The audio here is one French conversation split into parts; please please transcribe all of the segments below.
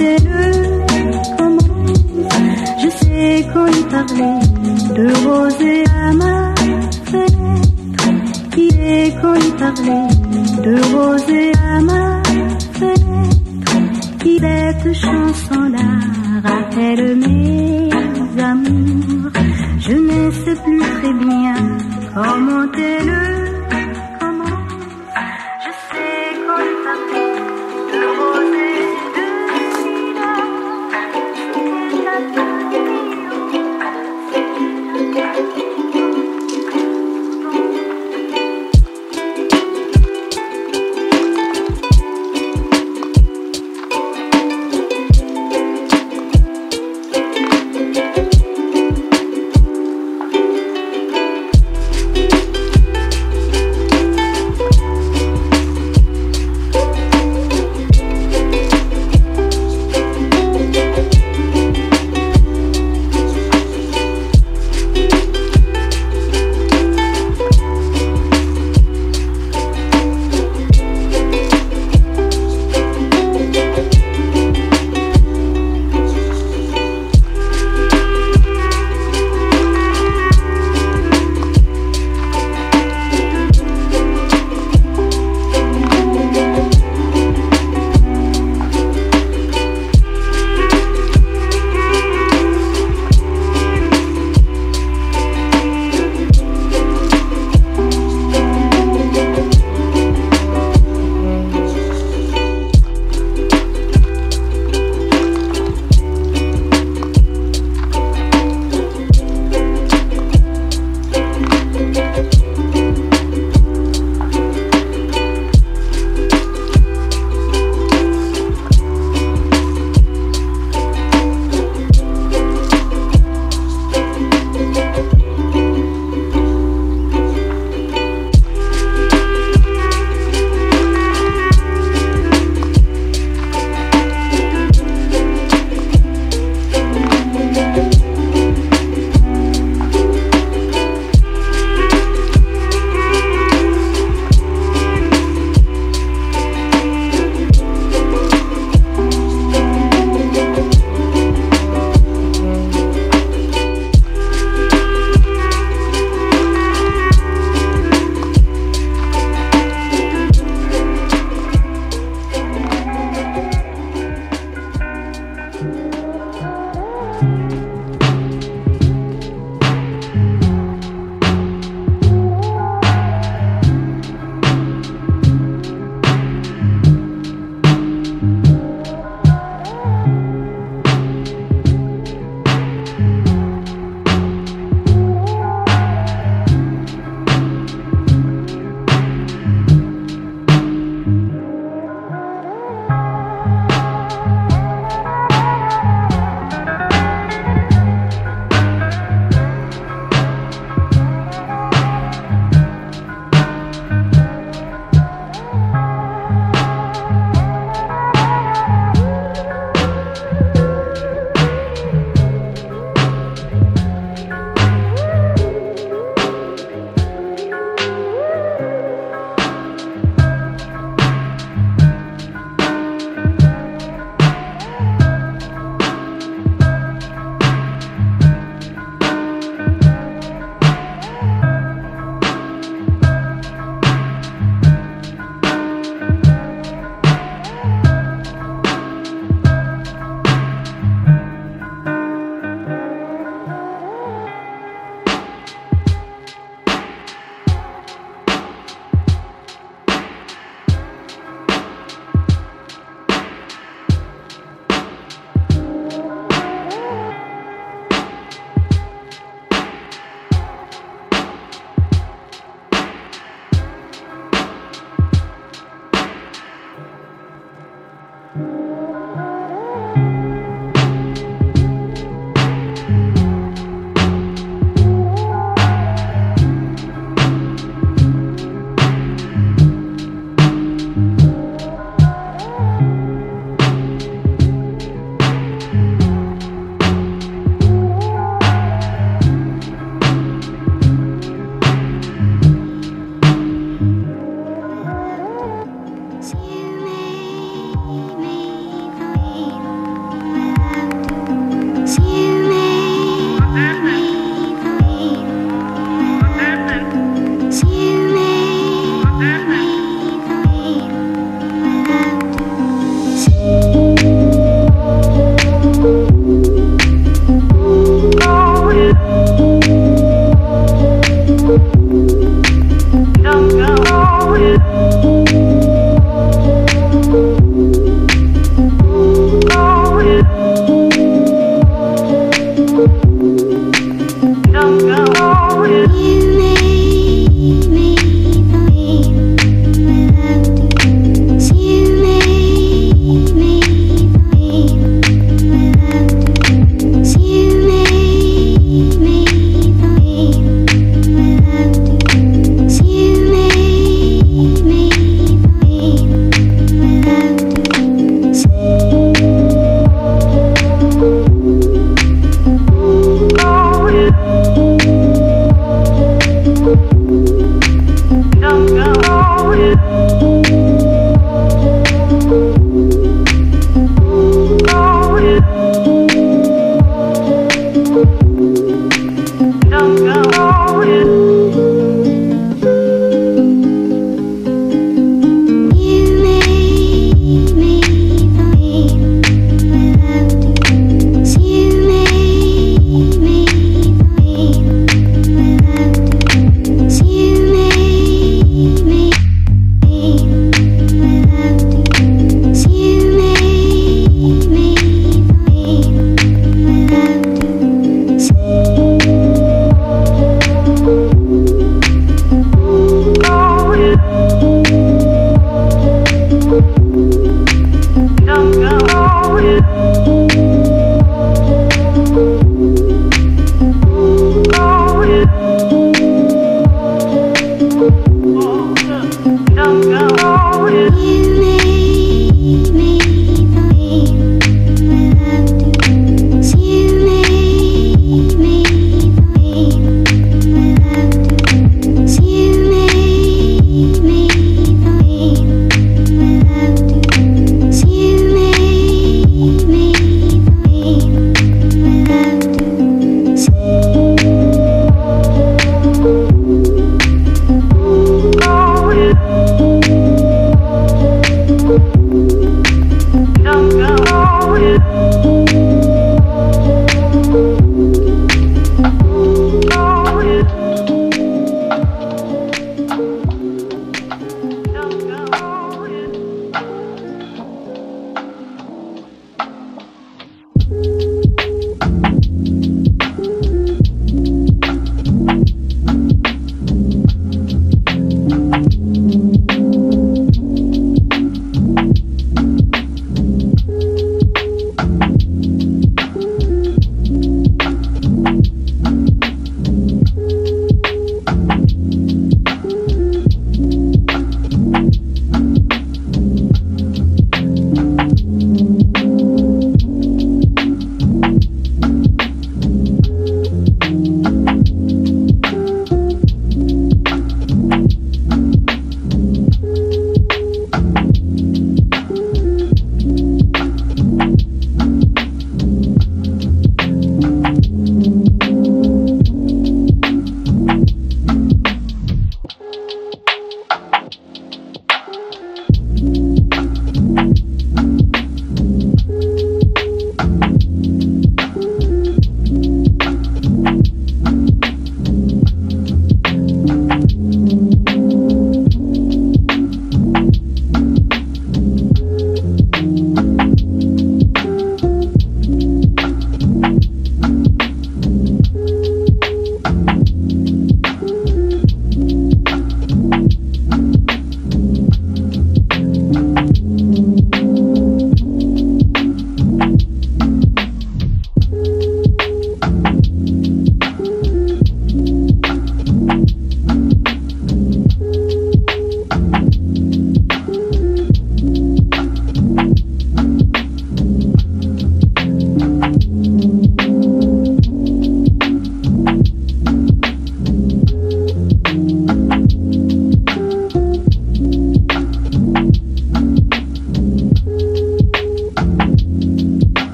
C'était je sais qu'on y parlait de rosée à ma fenêtre. Est qu'on y parlait de rosée à ma fenêtre. Qui cette chanson-là rappelle mes amours. Je ne sais plus très bien comment est le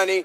money